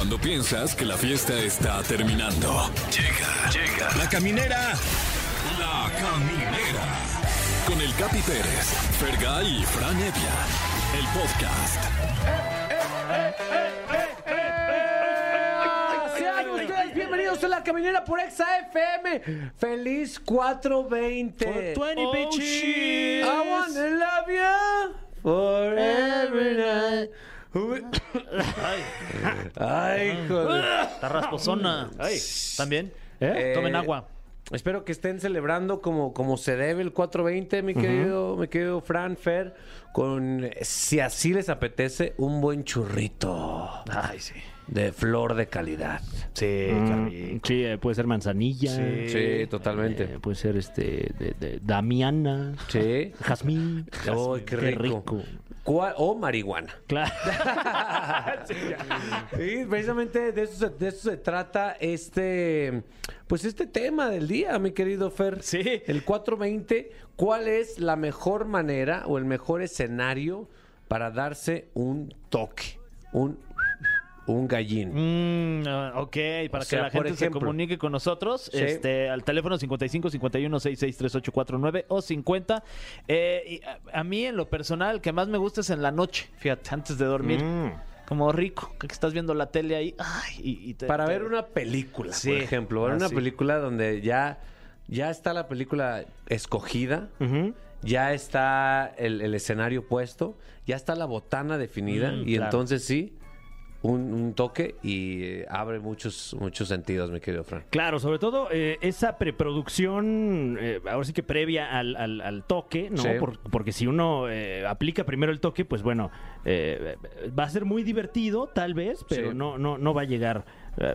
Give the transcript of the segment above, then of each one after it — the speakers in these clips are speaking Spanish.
Cuando piensas que la fiesta está terminando. Llega, llega. La caminera. La caminera. Con el Capi Pérez, Fergay y Fran Evia. El podcast. Sean ustedes bienvenidos a la caminera por Exa FM. Feliz 420. 420, bitches. I wanna love you forever night. Ay, Ay, joder. está rasposona. Ay, ¿también? ¿Eh? Tomen agua. Espero que estén celebrando como, como se debe el 420, mi querido, mi querido Fran Fer, con, si así les apetece, un buen churrito Ay, sí. De flor de calidad. Sí, Mm, Sí, eh, puede ser manzanilla. Sí. Sí, totalmente. eh, puede ser este de, de Damiana. Sí. Jazmín. Ay, qué rico. ¿Cuál- O marihuana. Claro. Sí, precisamente de eso, se, de eso se trata este, pues este tema del día, mi querido Fer. Sí. El 420, ¿cuál es la mejor manera o el mejor escenario para darse un toque? Un, un gallín. Mm, ah, ok, para O sea, que la gente se comunique con nosotros, Sí. este, al teléfono 55 51 66 3849 o 50. Eh, y a, a mí, en lo personal, que más me gusta es en la noche, fíjate, antes de dormir. Mm. Como rico, que estás viendo la tele ahí. Ay, y, y te- Para te- ver una película, Sí. por ejemplo. Ver Ah, una sí. película donde ya, ya está la película escogida. Ya está el, el escenario puesto, ya está la botana definida Mm, y claro. entonces sí, un, un toque y eh, abre muchos, muchos sentidos, mi querido Fran. Claro, sobre todo eh, esa preproducción, eh, ahora sí que previa al, al- al toque, ¿no? Sí. Por- porque si uno eh, aplica primero el toque, pues bueno, eh, va a ser muy divertido, tal vez, pero Sí. no, no, no va a llegar, eh,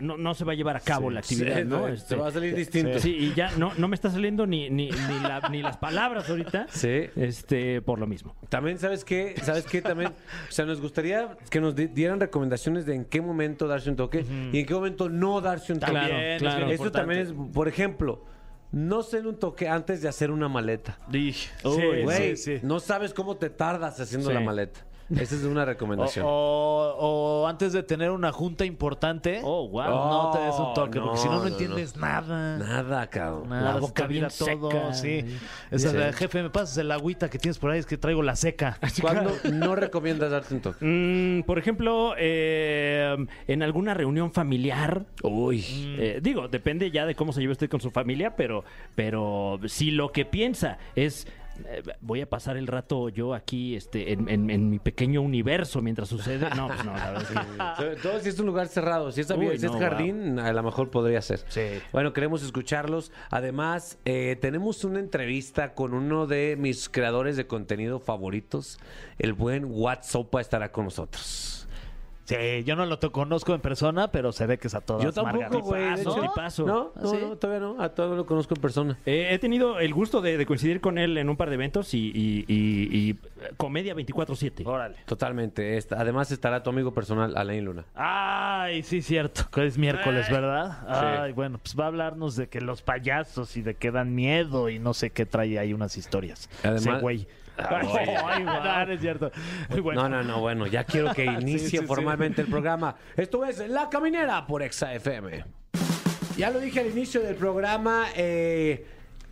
no, no se va a llevar a cabo la actividad, Sí, ¿no? te Este, va a salir distinto. Sí, y ya no, no me está saliendo ni, ni, ni, la- ni las palabras ahorita, Sí. este, por lo mismo. También, ¿sabes qué? ¿Sabes qué? También, o sea, nos gustaría que nos di- dieran recomendaciones de en qué momento darse un toque y en qué momento no darse un toque. Claro, También, claro. es bien Esto importante. también es, por ejemplo, no hacer un toque antes de hacer una maleta. Uy, Güey, sí, sí. no sabes cómo te tardas haciendo Sí. la maleta. Esa es una recomendación. o- o antes de tener una junta importante, Oh, wow. no te des un toque, No, porque si no, no no, entiendes nada. Nada, cabrón. Nada, La boca bien todo, seca. sí. Esa Sí. de, jefe, me pasas el agüita que tienes por ahí, es que traigo la seca. ¿Cuándo no recomiendas darte un toque? Mm, por ejemplo, eh, en alguna reunión familiar. Uy. eh, digo, depende ya de cómo se lleve usted con su familia, pero, pero si lo que piensa es voy a pasar el rato yo aquí este, en, en- en mi pequeño universo mientras sucede. No, pues no, la verdad es que- Sobre todo si es un lugar cerrado, si es, Uy, si es no, jardín, a lo mejor podría ser. Sí. Bueno, queremos escucharlos. Además, eh, tenemos una entrevista con uno de mis creadores de contenido favoritos, el buen WhatsApp estará con nosotros. Sí, yo no lo conozco en persona, pero se ve que es a todas Yo tampoco, margaritas. güey. de Tipazo, hecho. tipazo. No, ¿Ah, no, sí? no, todavía no. A todo lo conozco en persona. Eh, he tenido el gusto de, de coincidir con él en un par de eventos y, y- y- y, eh, comedia 24-7. Órale. Totalmente. Además estará tu amigo personal, Alain Luna. Ay, sí, cierto. que Es miércoles, ¿verdad? Sí. Ay, bueno, pues va a hablarnos de que los payasos y de que dan miedo y no sé qué trae ahí unas historias. Además- Ese güey. Ay, no, no es cierto. Muy bueno. No, no, no, bueno, ya quiero que inicie Sí, sí, sí. formalmente el programa. Esto es La Caminera por Exa FM. Ya lo dije al inicio del programa, eh,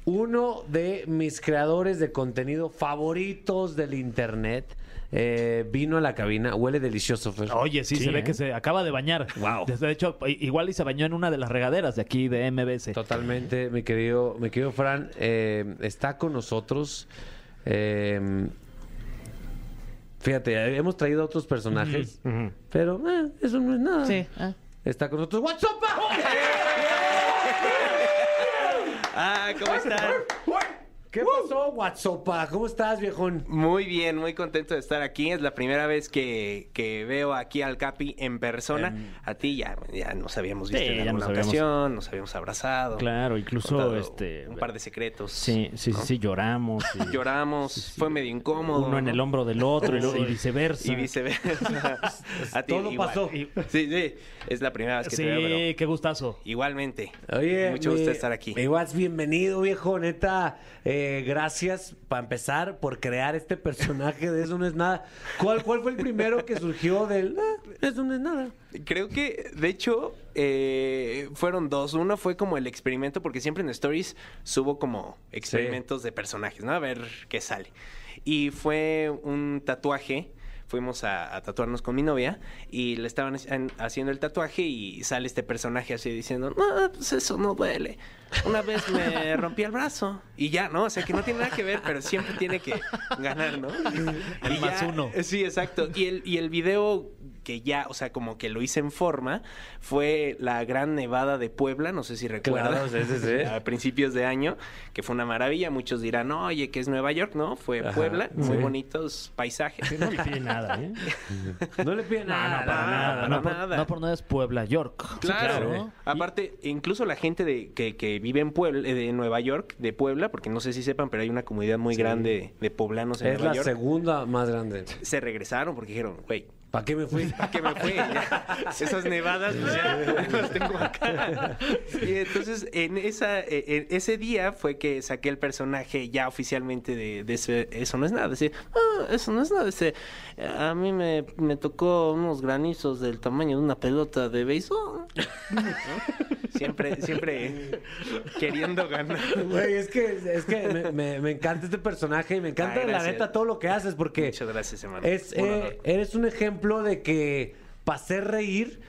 uno de mis creadores de contenido favoritos del internet eh, vino a la cabina, huele delicioso, Fer. Oye, sí, Sí, se ve ¿eh? que se acaba de bañar. Wow. De hecho, igual y se bañó en una de las regaderas de aquí de MBS. Totalmente, mi querido, mi querido Fran, eh, está con nosotros. Eh, fíjate, hemos traído otros personajes, pero eh, eso no es nada. Sí. ah. Está con nosotros WhatsApp. Ah, ¿cómo están? ¿Qué pasó, WhatsApp? ¿Cómo estás, viejón? Muy bien, muy contento de estar aquí. Es la primera vez que, que veo aquí al Capi en persona. A ti ya, ya nos habíamos visto Sí, en alguna nos habíamos- ocasión, nos habíamos abrazado. Claro, incluso este. un par de secretos. Sí, sí, sí, ¿no? sí, lloramos. y- Lloramos, fue medio incómodo. Uno en el hombro del otro y, lo- y viceversa. Y viceversa. A ti Todo igual. pasó. Sí, sí, es la primera vez que Sí, te veo, pero qué gustazo. igualmente. Oye, mucho mi- gusto estar aquí. Whats, bienvenido, viejo. Neta, eh, gracias para empezar por crear este personaje de eso no es nada. ¿Cuál, cuál fue el primero que surgió del.? ah, Eso no es nada. Creo que, de hecho, eh, fueron dos. Uno fue como el experimento, porque siempre en Stories subo como experimentos de personajes, ¿no? A ver qué sale. Y fue un tatuaje. Fuimos a, a tatuarnos con mi novia y le estaban haci- haciendo el tatuaje y sale este personaje así diciendo, no, pues eso no duele. Una vez me rompí el brazo y ya, ¿no? O sea que no tiene nada que ver, pero siempre tiene que ganar, ¿no? El Y más ya- uno. Sí, exacto. Y el, y el video que ya, o sea, como que lo hice en forma, fue la gran nevada de Puebla, no sé si recuerdas, sí, sí, sí. a principios de año, que fue una maravilla. Muchos dirán, oye, que es Nueva York, ¿no? Fue Ajá, Puebla, muy bonitos paisajes. Sí, no le pide nada, ¿eh? No le piden nada. no, para nada, para no, por, nada. no por nada es Puebla, York. Claro. claro. Aparte, incluso la gente de, que, que vive en Puebla, eh, de Nueva York, de Puebla, porque no sé si sepan, pero hay una comunidad muy grande de poblanos en Es Nueva la York. segunda más grande. Se regresaron porque dijeron, güey, ¿Para qué me fui? ¿A qué me? Ya, Esas nevadas, pues ya las tengo acá. Y entonces, en, esa, eh, en ese día fue que saqué el personaje ya oficialmente de, de ese- Eso no es nada. Ah, eso no es nada. Dice, a mí me, me tocó unos granizos del tamaño de una pelota de béisbol. Siempre, siempre queriendo ganar. Güey, es que, es que me, me- me encanta este personaje y me encanta Ay, la neta todo lo que haces porque Muchas gracias, hermano. es, eh, eres un ejemplo de que para hacer reír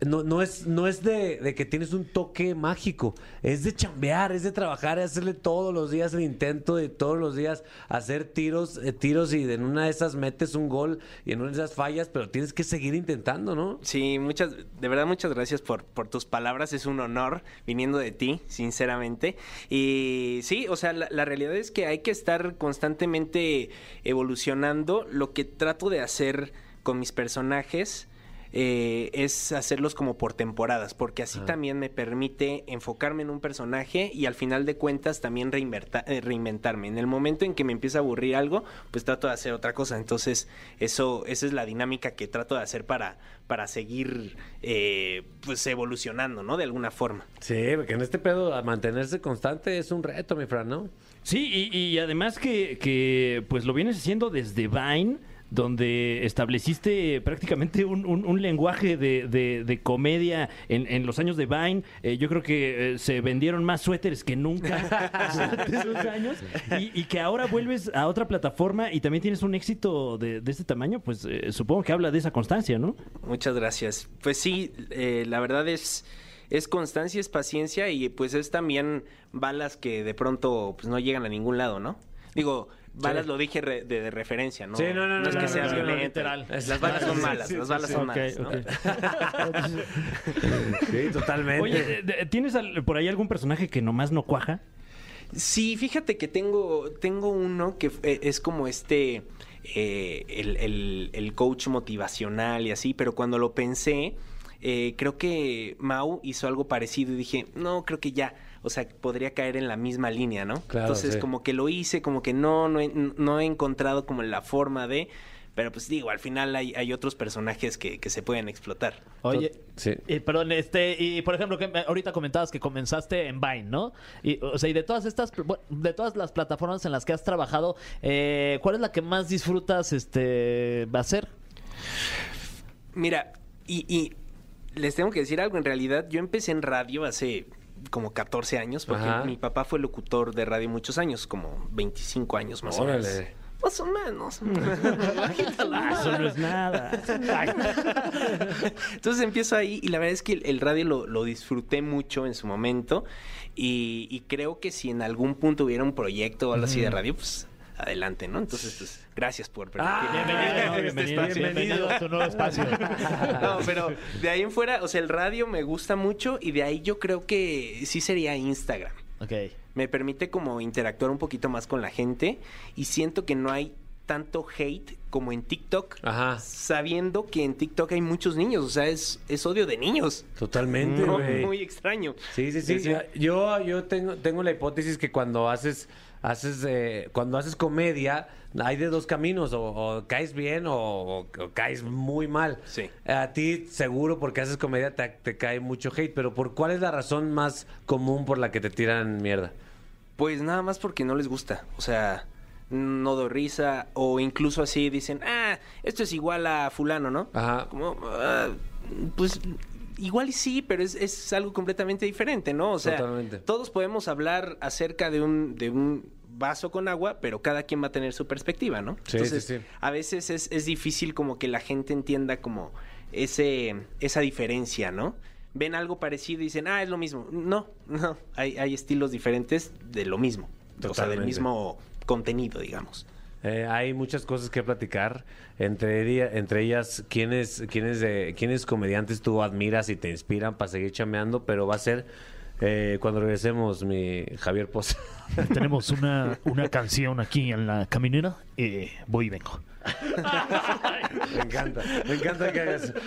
no, no es, no es de, que tienes un toque mágico, es de chambear, es de trabajar, es hacerle todos los días el intento de todos los días hacer tiros, eh, tiros y en una de esas metes un gol y en una de esas fallas, pero tienes que seguir intentando, ¿no? Sí, muchas, de verdad muchas gracias por, tus palabras, es un honor viniendo de ti, sinceramente. Y sí, o sea, la realidad es que hay que estar constantemente evolucionando. Lo que trato de hacer con mis personajes eh, es hacerlos como por temporadas, porque así también me permite enfocarme en un personaje y al final de cuentas también eh, reinventarme. En el momento en que me empieza a aburrir algo, pues trato de hacer otra cosa. Entonces, eso, esa es la dinámica que trato de hacer para, para seguir eh, pues evolucionando, ¿no? De alguna forma. Sí, porque en este pedo a mantenerse constante es un reto, mi Fran, ¿no? Sí, y, y además que, que, pues lo vienes haciendo desde Vine, donde estableciste prácticamente un, un- lenguaje de, de- comedia en, en los años de Vine. Eh, yo creo que eh, se vendieron más suéteres que nunca durante esos años. Y, que ahora vuelves a otra plataforma y también tienes un éxito de, de este tamaño, pues eh, supongo que habla de esa constancia, ¿no? Muchas gracias. Pues sí, la verdad es, es constancia, es paciencia y pues es también balas que de pronto pues, no llegan a ningún lado, ¿no? Digo, balas lo dije re- de, de referencia, ¿no? Sí, no, no, no, es no, que no, sea no, violento. literal. Las balas son malas, Sí, las balas sí. son malas, ¿no? ok. Sí, totalmente. Oye, ¿tienes al- por ahí algún personaje que nomás no cuaja? Sí, fíjate que tengo, tengo uno que eh, es como este, eh, el, el- el coach motivacional y así, pero cuando lo pensé, eh, creo que Mau hizo algo parecido y dije, no, creo que ya, o sea, podría caer en la misma línea, ¿no? Claro, Entonces, sí. como que lo hice, como que no, no he, no he encontrado como la forma de... Pero pues digo, al final hay, hay otros personajes que, que se pueden explotar. Oye, Sí. eh, perdón, este, y por ejemplo, que ahorita comentabas que comenzaste en Vine, ¿no? Y, o sea, y de todas estas, de todas las plataformas en las que has trabajado, eh, ¿cuál es la que más disfrutas este hacer? Mira, y, y les tengo que decir algo, en realidad yo empecé en radio hace como 14 años, porque Ajá. mi papá fue locutor de radio muchos años, como 25 años más o menos. Órale. Más o menos. Eso no es nada. Entonces empiezo ahí y la verdad es que el, el radio lo, lo disfruté mucho en su momento y, y creo que si en algún punto hubiera un proyecto o algo así de radio, pues adelante, ¿no? Entonces, pues gracias por permitirme. bienvenido, este bienvenido, espacio. Bienvenido a tu nuevo espacio. No, pero de ahí en fuera, o sea, el radio me gusta mucho y de ahí yo creo que sí sería Instagram. ok. Me permite como interactuar un poquito más con la gente y siento que no hay tanto hate como en TikTok, Ajá. sabiendo que en TikTok hay muchos niños, o sea, es, es odio de niños. Totalmente, No, muy extraño. Sí, sí, sí. Yo, yo tengo, tengo la hipótesis que cuando haces, haces, eh, cuando haces comedia, hay de dos caminos, o, o caes bien o, o- o caes muy mal. Sí. A ti seguro porque haces comedia te, te cae mucho hate, pero ¿por cuál es la razón más común por la que te tiran mierda? Pues nada más porque no les gusta. O sea, no doy risa, o incluso así dicen, ah, esto es igual a fulano, ¿no? Ajá. Como, ah, pues igual y sí, pero es, es algo completamente diferente, ¿no? O sea, Totalmente. todos podemos hablar acerca de un, de un vaso con agua, pero cada quien va a tener su perspectiva, ¿no? Sí, sí, sí. a veces es, es difícil como que la gente entienda como ese, esa diferencia, ¿no? Ven algo parecido y dicen, ah, es lo mismo. No, no, hay, hay estilos diferentes de lo mismo. O sea, del mismo contenido, digamos. Eh, hay muchas cosas que platicar. Entre, entre ellas, ¿quiénes, quiénes, de- quiénes comediantes tú admiras y te inspiran para seguir chameando? Pero va a ser eh, cuando regresemos, mi Javier Poza. Tenemos una, una canción aquí en la caminera. Eh, voy y vengo. Me encanta, me encanta que hagas.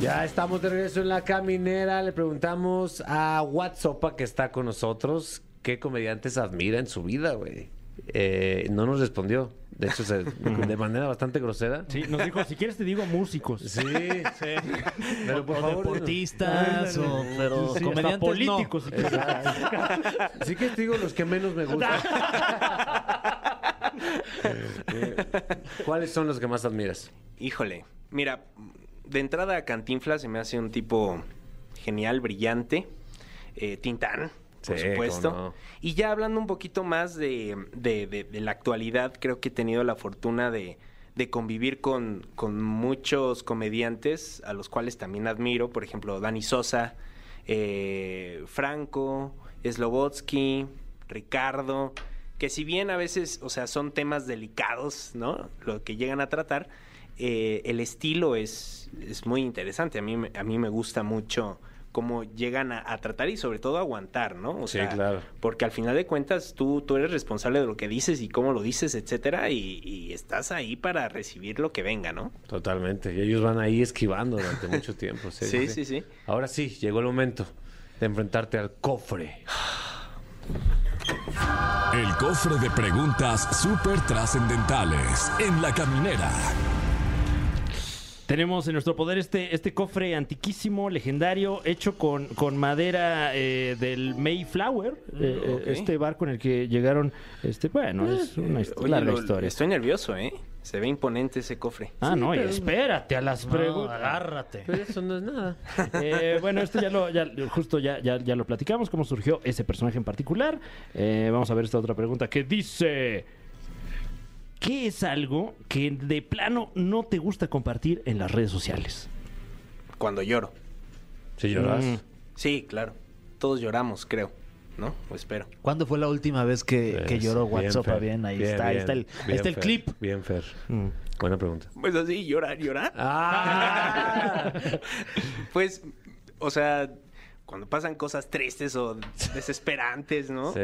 Ya estamos de regreso en la caminera. Le preguntamos a WhatsApp que está con nosotros qué comediantes admira en su vida, güey. Eh, no nos respondió. De hecho, se- de manera bastante grosera. Sí, nos dijo, si quieres te digo músicos. Sí, sí. Pero por o favor. deportistas, o, pero Sí, hasta comediantes políticos. no. si quieres. Sí que te digo los que menos me gustan. Eh, ¿Cuáles son los que más admiras? Híjole, mira, de entrada a Cantinflas se me hace un tipo genial, brillante. Eh, Tintán, por Sí, supuesto. no. Y ya hablando un poquito más de, de- de- de la actualidad, creo que he tenido la fortuna de, convivir con, con muchos comediantes a los cuales también admiro. Por ejemplo, Dani Sosa, eh, Franco, Slobotsky, Ricardo. Que si bien a veces, o sea, son temas delicados, ¿no? Lo que llegan a tratar, eh, el estilo es, es muy interesante. A mí, me- a mí me gusta mucho cómo llegan a, a tratar y sobre todo aguantar, ¿no? O Sí, claro. Porque al final de cuentas tú, tú eres responsable de lo que dices y cómo lo dices, etcétera, y, y estás ahí para recibir lo que venga, ¿no? Totalmente. Y ellos van ahí esquivando durante mucho tiempo. Sí, Sí, sí, sí. Ahora sí, llegó el momento de enfrentarte al cofre. El cofre de preguntas súper trascendentales en la caminera. Tenemos en nuestro poder este, este cofre antiquísimo, legendario, hecho con, con madera eh, del Mayflower, eh, eh, ok. este barco en el que llegaron, este, bueno, es una Oye, larga lo- historia. Estoy nervioso, ¿eh? Se ve imponente ese cofre. Ah, no, y espérate a las No, preguntas. agárrate. Pero eso no es nada. Eh, bueno, esto ya lo, ya, justo ya, ya, ya lo platicamos, cómo surgió ese personaje en particular. Eh, vamos a ver esta otra pregunta que dice: ¿Qué es algo que de plano no te gusta compartir en las redes sociales? Cuando lloro. Si lloras. Mm. Sí, claro. Todos lloramos, creo. ¿No? O espero. ¿Cuándo fue la última vez que, que Pues, lloró bien, WhatsApp? Bien, ahí Bien, está, ahí está el, ahí bien, está el Fer. clip. Bien, Fer. Mm. Buena pregunta. Pues así, llorar, llorar. Ah. Pues, o sea, cuando pasan cosas tristes o desesperantes, ¿no? Sí.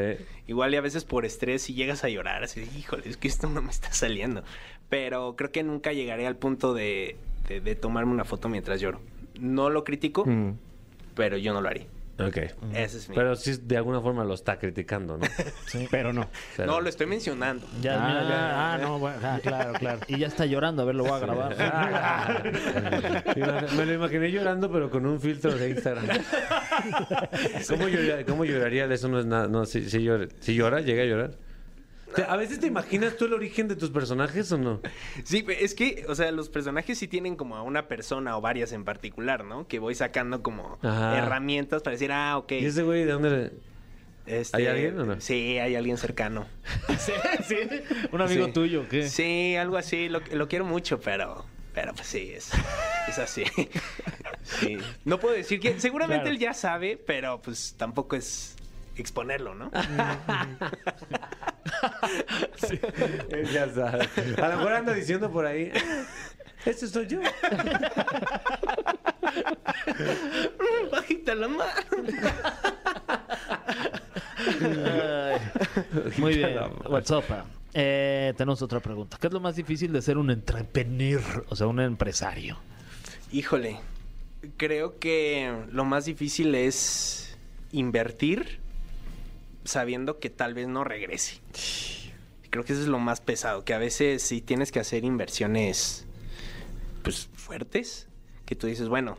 Igual y a veces por estrés y llegas a llorar, así, híjole, es que esto no me está saliendo. Pero creo que nunca llegaré al punto de, de- de tomarme una foto mientras lloro. No lo critico, Mm. pero yo no lo haría. Ok. Ese es mi... Pero sí, de alguna forma lo está criticando, ¿no? Pero no. Pero- No, lo estoy mencionando. Ya, ah, mira, ya- ah, no, bueno, ah, claro, claro. Y ya está llorando, a ver, lo voy a grabar. Me lo imaginé llorando, pero con un filtro de Instagram. ¿Cómo, llora- cómo lloraría? Eso no es nada. No, si, llora, ¿Sí llora, llega a llorar. ¿A veces te imaginas tú el origen de tus personajes o no? Sí, es que, o sea, los personajes sí tienen como a una persona o varias en particular, ¿no? Que voy sacando como Ajá. herramientas para decir, ah, ok. ¿Y ese güey de dónde? este, ¿Hay alguien o no? Sí, hay alguien cercano. sí, sí. Un amigo Sí. tuyo, ¿qué? Sí, algo así. Lo, lo quiero mucho, pero... Pero pues sí, es, es así. Sí. No puedo decir que... Seguramente Claro. él ya sabe, pero pues tampoco es exponerlo, ¿no? Él ya sabe. A lo mejor anda diciendo por ahí. Ese soy yo. Bajita la mano. Muy bien, WhatsApp. Eh, tenemos otra pregunta. ¿Qué es lo más difícil de ser un entrepreneur? O sea, un empresario. Híjole, creo que lo más difícil es invertir sabiendo que tal vez no regrese. Creo que eso es lo más pesado, que a veces sí tienes que hacer inversiones pues fuertes, que tú dices, bueno,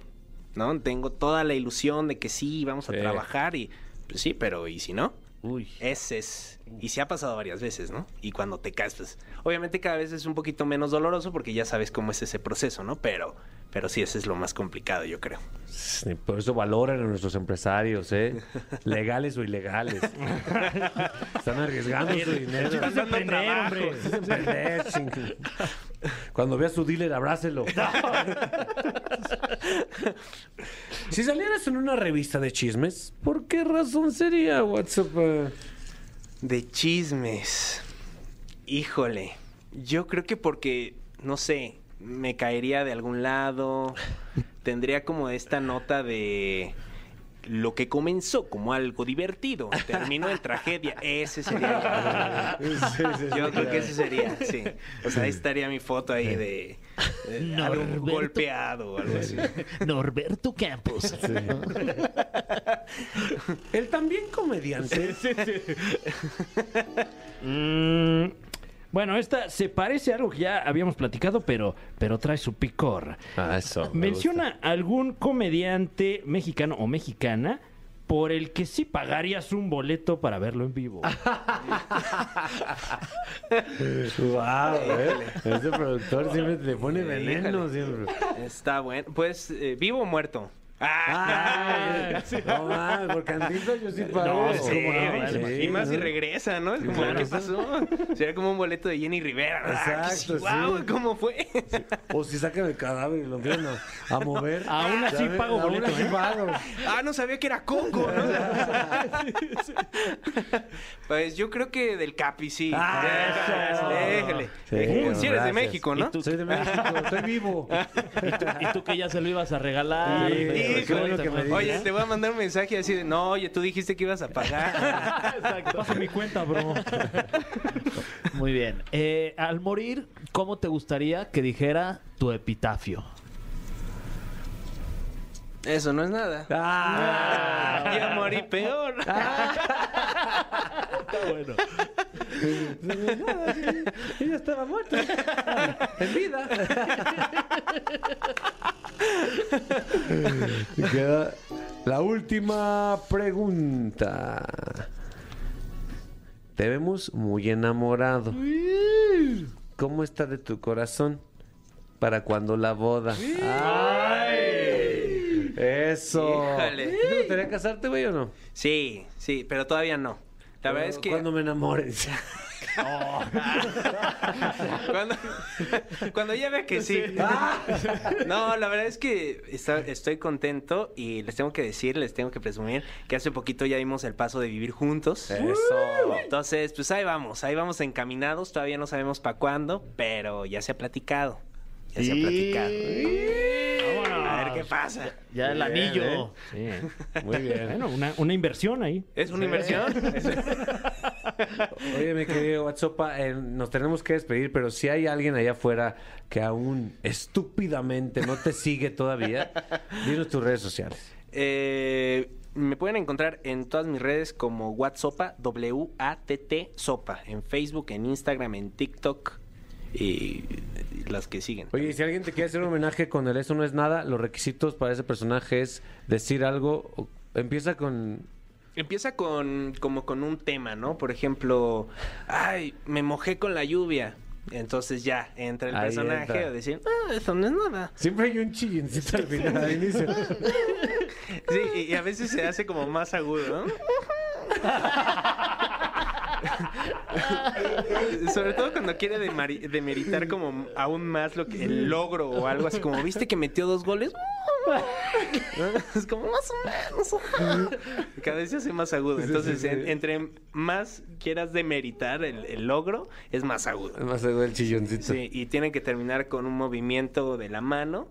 ¿no? Tengo toda la ilusión de que sí, vamos a Sí. trabajar y pues sí, pero ¿y si no? Uy. Ese es. Y se ha pasado varias veces, ¿no? Y cuando te caes, pues, obviamente cada vez es un poquito menos doloroso porque ya sabes cómo es ese proceso, ¿no? Pero, pero sí, ese es lo más complicado, yo creo. Sí, Por eso valoran a nuestros empresarios, ¿eh? Legales o ilegales. Están arriesgando su dinero. Emprender. Sí, emprender, ching. Cuando vea a su dealer, abrácelo. si salieras en una revista de chismes, ¿por qué razón sería WhatsApp? De chismes. Híjole. Yo creo que porque, no sé, me caería de algún lado. Tendría como esta nota de lo que comenzó como algo divertido, terminó en tragedia. Ese sería. Yo creo que ese sería, sí. O sea, ahí estaría mi foto ahí de, de algo Norberto. golpeado o algo así. Norberto Campos. El también comediante. Mm, bueno, esta se parece a algo que ya habíamos platicado, pero, pero trae su picor. Ah, eso. me Menciona algún comediante mexicano o mexicana por el que sí pagarías un boleto para verlo en vivo. Wow, ¿eh? Ese productor siempre le pone veneno. Siempre. Está bueno. Pues, eh, ¿vivo o muerto? Ah, no mames, por Cantinflas yo sí pago. No, ¿Cómo sí, no? Sí, y más si regresa, ¿no? Es como, claro. ¿qué pasó? Sería como un boleto de Jenny Rivera. Ah, Exacto, guau, sí. ¿cómo fue? O si sacan el cadáver y lo empiezan a, mover. Aún así ¿sabes? pago Aún boleto, así ¿eh? pago. ah, no sabía que era Coco, ¿no? pues yo creo que del Capi, sí. Ah, eso. Déjale. Sí, si eres de. México, ¿no? Soy de México, estoy vivo. Y tú que ya se lo ibas a regalar. Sí, Pero bueno que me. Oye, te voy a mandar un mensaje así de, no, oye, tú dijiste que ibas a pagar. Pasa mi cuenta, bro. Muy bien. Eh, al morir, ¿cómo te gustaría que dijera tu epitafio? Eso no es nada. Ah, Yo morí peor. Ella estaba muerta. En vida. Queda la última pregunta. Te vemos muy enamorado. ¿Cómo está de tu corazón para cuando la boda? ¡Ay! Eso. Híjole. ¿Te gustaría casarte, güey, o no? Sí, sí, pero todavía no. La verdad es que Cuando me enamores. cuando, cuando ya vea que sí. No, la verdad es que está- estoy contento y les tengo que decir, les tengo que presumir que hace poquito ya dimos el paso de vivir juntos. Eso. Entonces, pues ahí vamos, ahí vamos encaminados. Todavía no sabemos para cuándo, pero ya se ha platicado. Ya se ha platicado. Ver qué pasa. Ya el anillo. Sí. Muy bien. Bueno, una, una inversión ahí. ¿Es una inversión? Oye, mi querido WhatsApp, eh, nos tenemos que despedir, pero si hay alguien allá afuera que aún estúpidamente no te sigue todavía, dinos tus redes sociales. Eh, me pueden encontrar en todas mis redes como WhatsApp, W-A-T-T, Sopa. En Facebook, en Instagram, en TikTok y, las que siguen. Oye, y si alguien te quiere hacer un homenaje con el Eso no es nada, los requisitos para ese personaje es decir algo. Empieza con. Empieza con como con un tema, ¿no? Por ejemplo, ay, me mojé con la lluvia. Entonces ya entra el Ahí personaje entra. a decir, ah, eso no es nada. Siempre hay un chillincito al final, al inicio. Sí, y, y a veces se hace como más agudo, ¿no? Sobre todo cuando quiere demeritar como aún más lo que el logro o algo así como, ¿viste que metió dos goles? Es como más o menos. Cada vez se hace más agudo. Entonces, sí, sí. en- entre más quieras demeritar el, el logro, es más agudo. Además, se ve el chilloncito. Sí, y tienen que terminar con un movimiento de la mano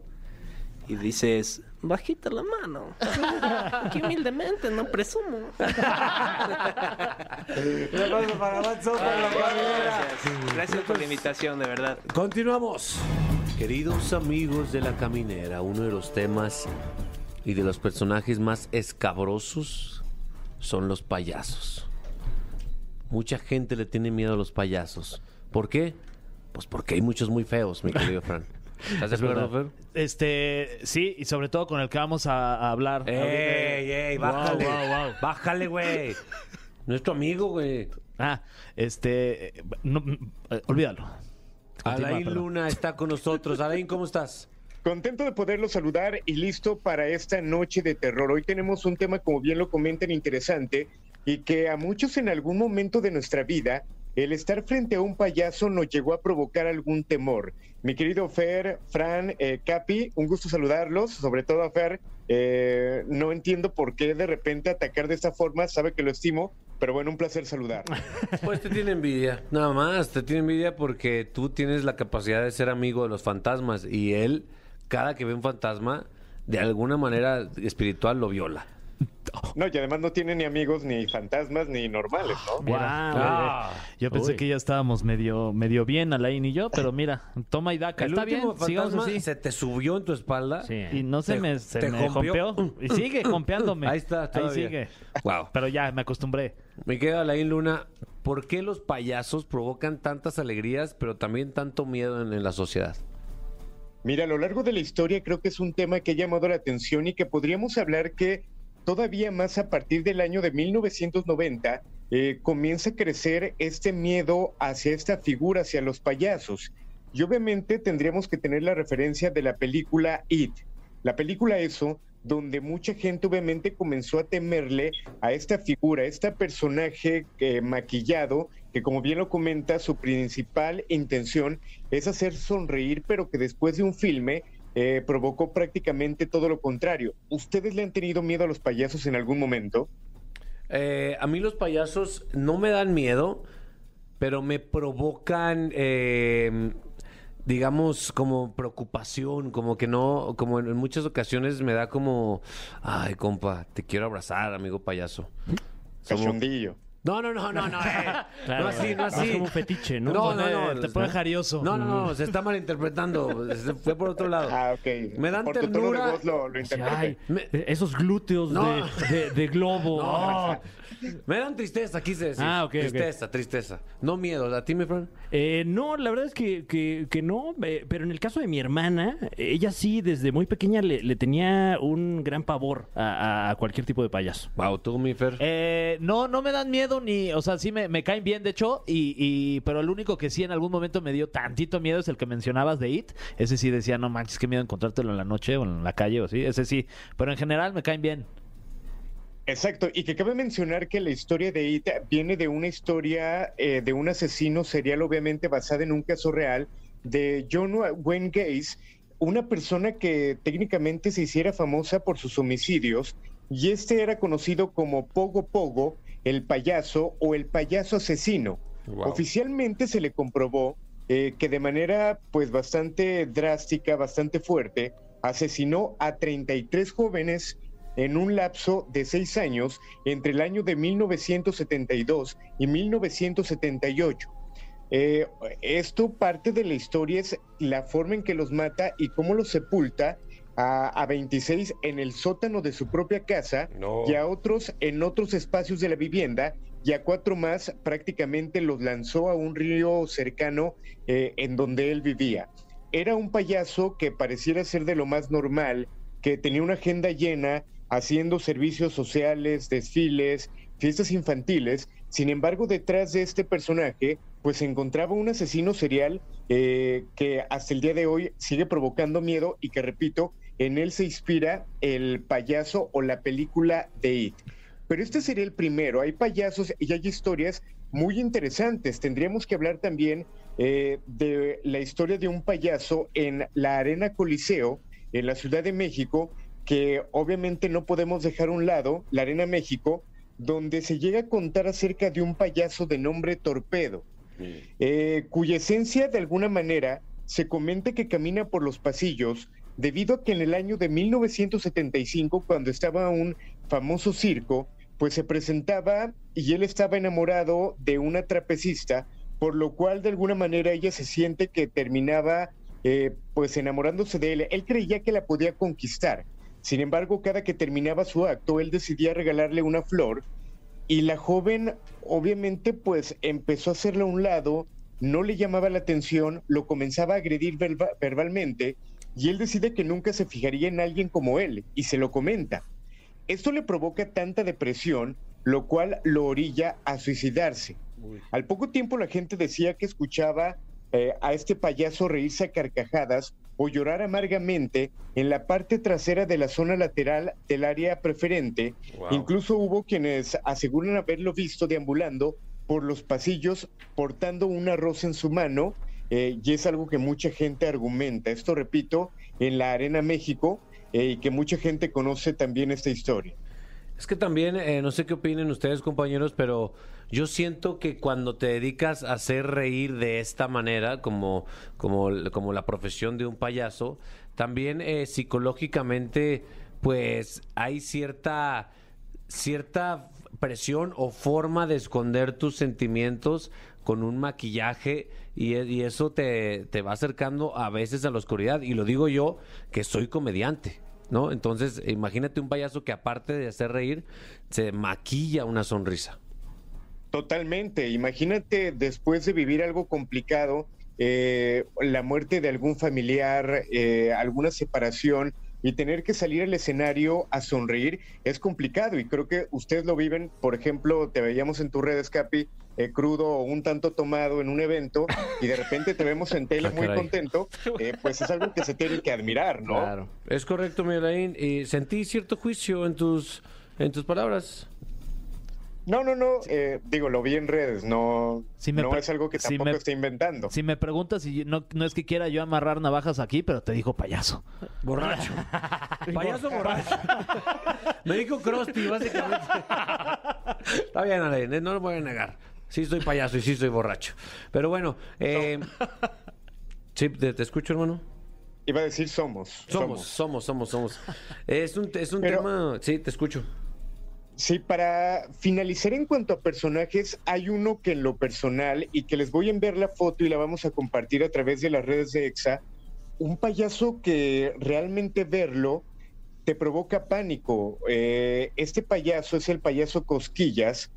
y dices, bajita la mano. Aquí humildemente, no presumo. Un aplauso para WhatsApp, para la caminera. Gracias. Gracias por la invitación, de verdad. Continuamos. Queridos amigos de la caminera, uno de los temas y de los personajes más escabrosos son los payasos. Mucha gente le tiene miedo a los payasos. ¿Por qué? Pues porque hay muchos muy feos, mi querido Fran. ¿Estás de acuerdo, Fer? Este, sí, y sobre todo con el que vamos a, a hablar. ¡Ey, ey! ¡Bájale! Wow, wow, wow. ¡Bájale, güey! Nuestro amigo, güey. Ah, este. no, eh, olvídalo. Continúa, Alain perdón. Luna está con nosotros. Alain, ¿cómo estás? Contento de poderlo saludar y listo para esta noche de terror. Hoy tenemos un tema, como bien lo comentan, interesante y que a muchos en algún momento de nuestra vida, el estar frente a un payaso nos llegó a provocar algún temor. Mi querido Fer, Fran, eh, Capi, un gusto saludarlos, sobre todo a Fer. eh, no entiendo por qué de repente atacar de esta forma, sabe que lo estimo, pero bueno, un placer saludar. Pues te tiene envidia, nada más. Te tiene envidia porque tú tienes la capacidad de ser amigo de los fantasmas y él, cada que ve un fantasma, de alguna manera espiritual lo viola. No, y además no tiene ni amigos, ni fantasmas, ni normales, ¿no? Mira, Ah. Yo pensé Uy. que ya estábamos medio, medio bien, Alain y yo, pero mira, toma y daca. El Está bien, fantasma así. se te subió en tu espalda. Sí. Y no se Te- me, se te me jompeó. Y sigue jompeándome. Ahí está, Ahí sigue. Wow. Pero ya, me acostumbré. Me queda Alain Luna. ¿Por qué los payasos provocan tantas alegrías, pero también tanto miedo en, en la sociedad? Mira, a lo largo de la historia creo que es un tema que ha llamado la atención y que podríamos hablar que todavía más a partir del año de 1990 eh, comienza a crecer este miedo hacia esta figura, hacia los payasos. Y obviamente tendríamos que tener la referencia de la película It. La película Eso, donde mucha gente obviamente comenzó a temerle a esta figura, a este personaje eh, maquillado, que como bien lo comenta, su principal intención es hacer sonreír, pero que después de un filme eh, provocó prácticamente todo lo contrario. ¿Ustedes le han tenido miedo a los payasos en algún momento? Eh, a mí los payasos no me dan miedo, pero me provocan, eh, digamos, como preocupación, como que no, como en, muchas ocasiones me da como, ay, compa, te quiero abrazar, amigo payaso. Somos- Cachondillo. No, no, no, no, no. eh. Claro, no así, no es así. como un fetiche, ¿no? No, no, no. Te pone jarioso. No, no, no, se está malinterpretando. Se fue por otro lado. Ah, ok. Me dan Por tu tono de ternura. voz lo, lo. Ay, Me- esos glúteos No. de, de- de globo. No. Me dan tristeza, quise decir. Ah, ok. Tristeza, tristeza. No miedo. ¿A ti, mi Fran? Eh, no, la verdad es que, que- que no, eh, pero en el caso de mi hermana, ella sí, desde muy pequeña le, le tenía un gran pavor a, a cualquier tipo de payaso. Wow, tú, mi Fer. Eh, no, no me dan miedo ni, o sea, sí me, caen bien, de hecho, y, y- pero el único que sí en algún momento me dio tantito miedo es el que mencionabas de It. Ese sí decía, no manches, qué miedo encontrártelo en la noche o en la calle o así. Ese sí, pero en general me caen bien. Exacto, y que cabe mencionar que la historia de Ita viene de una historia eh, de un asesino serial, obviamente basada en un caso real, de John Wayne Gacy, una persona que técnicamente se hiciera famosa por sus homicidios, y este era conocido como Pogo Pogo, el payaso o el payaso asesino. Wow. Oficialmente se le comprobó eh, que de manera pues bastante drástica, bastante fuerte, asesinó a 33 jóvenes en un lapso de seis años entre el año de 1972 y 1978. Eh, esto parte de la historia es la forma en que los mata y cómo los sepulta a, a 26 en el sótano de su propia casa No. y a otros en otros espacios de la vivienda y a cuatro más prácticamente los lanzó a un río cercano eh, en donde él vivía. Era un payaso que pareciera ser de lo más normal, que tenía una agenda llena haciendo servicios sociales, desfiles, fiestas infantiles. Sin embargo, detrás de este personaje, pues se encontraba un asesino serial eh, que hasta el día de hoy sigue provocando miedo y que, repito, en él se inspira el payaso o la película de It. Pero este sería el primero. Hay payasos y hay historias muy interesantes. Tendríamos que hablar también eh, de la historia de un payaso en la Arena Coliseo, en la Ciudad de México, que obviamente no podemos dejar a un lado, la Arena México, donde se llega a contar acerca de un payaso de nombre Torpedo, eh, cuya esencia de alguna manera se comenta que camina por los pasillos debido a que en el año de 1975, cuando estaba un famoso circo, pues se presentaba y él estaba enamorado de una trapecista, por lo cual de alguna manera ella se siente que terminaba eh, pues enamorándose de él. Él creía que la podía conquistar. Sin embargo, cada que terminaba su acto, él decidía regalarle una flor y la joven obviamente pues empezó a hacerlo a un lado, no le llamaba la atención, lo comenzaba a agredir verba- verbalmente y él decide que nunca se fijaría en alguien como él y se lo comenta. Esto le provoca tanta depresión lo cual lo orilla a suicidarse. Al poco tiempo la gente decía que escuchaba eh, a este payaso reírse a carcajadas o llorar amargamente en la parte trasera de la zona lateral del área preferente. Incluso hubo quienes aseguran haberlo visto deambulando por los pasillos portando un arroz en su mano eh, y es algo que mucha gente argumenta. Esto, repito, en la Arena México eh, y que mucha gente conoce también esta historia. Es que también, eh, no sé qué opinen ustedes, compañeros, pero yo siento que cuando te dedicas a hacer reír de esta manera, como, como, como la profesión de un payaso, también psicológicamente, pues hay cierta, cierta presión o forma de esconder tus sentimientos con un maquillaje y, y eso te, te va acercando a veces a la oscuridad. Y lo digo yo, que soy comediante. ¿no? Entonces, imagínate un payaso que aparte de hacer reír, se maquilla una sonrisa. Totalmente. Imagínate después de vivir algo complicado, eh, la muerte de algún familiar, eh, alguna separación, y tener que salir al escenario a sonreír es complicado. Y creo que ustedes lo viven, por ejemplo, te veíamos en tu redes, Capi, eh, crudo o un tanto tomado en un evento y de repente te vemos en tele Ah, muy contento, eh, pues es algo que se tiene que admirar, ¿no? Claro. Es correcto, Miguelaín. Y sentí cierto juicio en tus, en tus palabras. No, no, no, eh, digo, lo vi en redes, no, Sí me no pre- es algo que tampoco me- estoy inventando. Si me preguntas, si no, no es que quiera yo amarrar navajas aquí, pero te dijo payaso. Borracho. Payaso borracho. Me dijo Krusty, básicamente. Está bien, Ale, no lo voy a negar. Sí soy payaso y sí soy borracho. Pero bueno, eh, sí, te, te escucho, hermano. Iba a decir somos. Somos, somos, somos, somos. Es un, es un Pero- tema... Sí, te escucho. Sí, para finalizar en cuanto a personajes, hay uno que en lo personal, y que les voy a enviar la foto y la vamos a compartir a través de las redes de EXA, un payaso que realmente verlo te provoca pánico. Eh, este payaso es el payaso Cosquillas,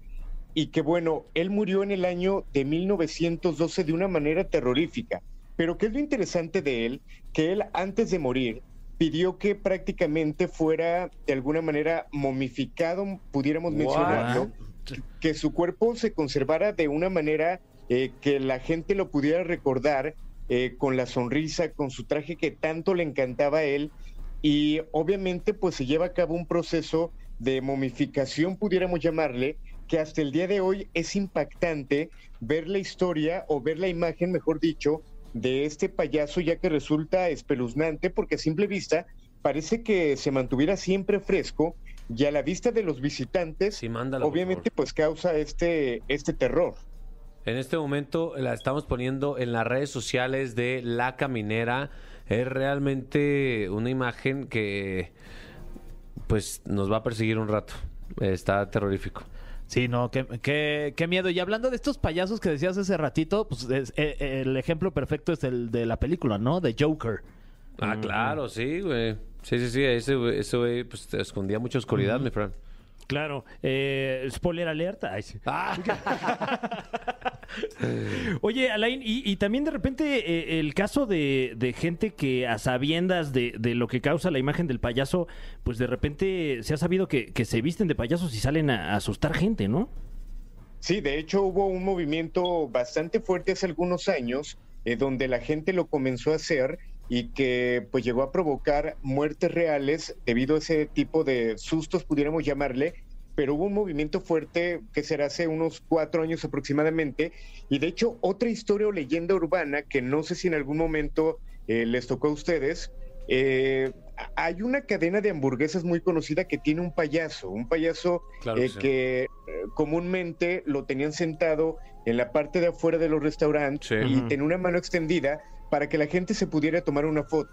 y que bueno, él murió en el año de 1912 de una manera terrorífica. Pero ¿qué es lo interesante de él? Que él antes de morir pidió que prácticamente fuera de alguna manera momificado, pudiéramos mencionarlo, que su cuerpo se conservara de una manera eh, que la gente lo pudiera recordar eh, con la sonrisa, con su traje que tanto le encantaba a él. Y obviamente pues se lleva a cabo un proceso de momificación, pudiéramos llamarle, que hasta el día de hoy es impactante ver la historia o ver la imagen, mejor dicho, de este payaso, ya que resulta espeluznante porque a simple vista parece que se mantuviera siempre fresco y a la vista de los visitantes, Sí, mándala, por obviamente pues causa este, este terror. En este momento la estamos poniendo en las redes sociales de La Caminera. Es realmente una imagen que pues nos va a perseguir un rato. Está terrorífico. Sí, no, qué, qué- qué miedo. Y hablando de estos payasos que decías hace ratito, pues es- eh, el ejemplo perfecto es el de la película, ¿no? De Joker. Ah, claro, sí, güey. Sí, sí, sí. Ese, güey- ese güey pues, te escondía mucha oscuridad, mi Fran. Claro. Eh, spoiler alerta. Ay, sí. Ah, Oye, Alain, y, y también de repente eh, el caso de, de gente que a sabiendas de, de lo que causa la imagen del payaso, pues de repente se ha sabido que, que se visten de payasos y salen a, a asustar gente, ¿no? Sí, de hecho hubo un movimiento bastante fuerte hace algunos años eh, donde la gente lo comenzó a hacer y que pues llegó a provocar muertes reales debido a ese tipo de sustos, pudiéramos llamarle, pero hubo un movimiento fuerte que será hace unos cuatro años aproximadamente y de hecho otra historia o leyenda urbana que no sé si en algún momento eh, les tocó a ustedes, eh, hay una cadena de hamburguesas muy conocida que tiene un payaso, un payaso Claro que eh, sí. que eh, comúnmente lo tenían sentado en la parte de afuera de los restaurantes Sí. y Ujú. tenía una mano extendida para que la gente se pudiera tomar una foto.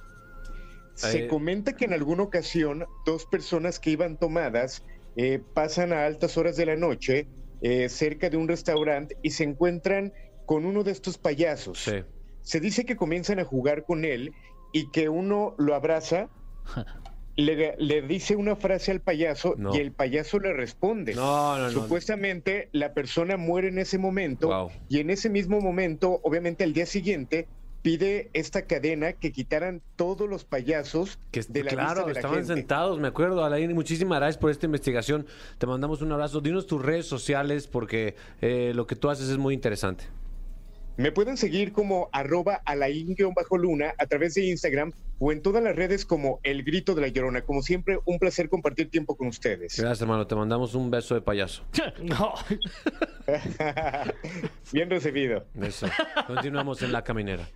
Se Eh, comenta que en alguna ocasión dos personas que iban tomadas eh, pasan a altas horas de la noche eh, cerca de un restaurante y se encuentran con uno de estos payasos. sí. Se dice que comienzan a jugar con él y que uno lo abraza, le, le dice una frase al payaso No. y el payaso le responde. No, no, no. Supuestamente la persona muere en ese momento Wow. y en ese mismo momento, obviamente al día siguiente, pide esta cadena que quitaran todos los payasos Que de la claro, vista de la estaban gente. sentados, me acuerdo. Alain, muchísimas gracias por esta investigación. Te mandamos un abrazo. Dinos tus redes sociales porque eh, lo que tú haces es muy interesante. Me pueden seguir como arroba alain-luna a través de Instagram o en todas las redes como El Grito de la Llorona. Como siempre, un placer compartir tiempo con ustedes. Gracias, hermano. Te mandamos un beso de payaso. No. Bien recibido. Eso. Continuamos en La Caminera.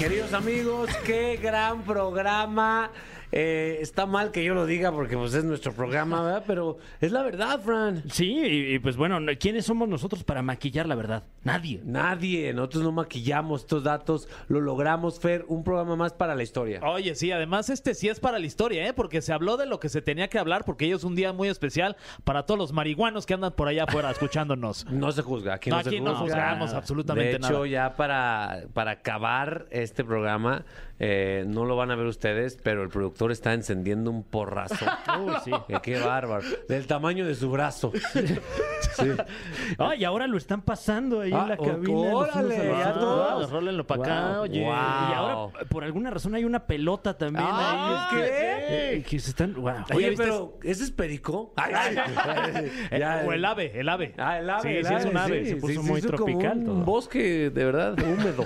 Queridos amigos, qué gran programa. Eh, está mal que yo lo diga porque pues, es nuestro programa, ¿verdad? Pero es la verdad, Fran. Sí, y, y, pues bueno, no- ¿quiénes somos nosotros para maquillar la verdad? Nadie. Nadie, nosotros no maquillamos estos datos, lo logramos, Fer, un programa más para la historia. Oye, sí, además este sí es para la historia, ¿eh? Porque se habló de lo que se tenía que hablar, porque hoy es un día muy especial para todos los marihuanos que andan por allá afuera escuchándonos. No se juzga, aquí no, No, se no juzga. juzgamos absolutamente De hecho, nada. ya para, para acabar este programa, eh, no lo van a ver ustedes, pero el productor está encendiendo un porrazo. Uy, sí. Que qué bárbaro. Del tamaño de su brazo. Sí. Ah, y ahora lo están pasando ahí Ah, en la o- cabina. órale, los ya todos. Rólenlo para acá, Wow. oye. Wow. Y ahora, por alguna razón, hay una pelota también Ah, ahí. este, ¿qué? eh, que se están. Wow. Oye, ¿viste? pero ¿ese es perico? Ay, ay, ya. o el ave, el ave. Ah, el ave. Sí, el sí, es un ave, sí, se puso sí, muy como tropical Un todo. bosque de verdad húmedo.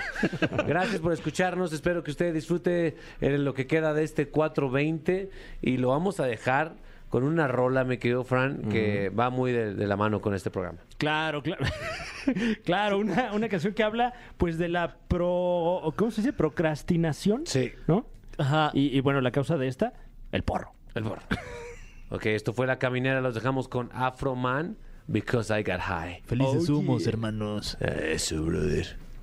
Gracias por escucharnos. Espero que usted disfrute en lo que queda de este 420 y lo vamos a dejar con una rola, mi querido Fran, que va muy de, de la mano con este programa. Claro, claro. claro, una, una canción que habla pues de la pro. ¿Cómo se dice? Procrastinación. Sí. ¿No? Ajá. Y, y, bueno, la causa de esta, el porro. El borro. ok, esto fue La Caminera. Los dejamos con Afro Man, Because I Got High. Felices humos, hermanos. Eso, brother.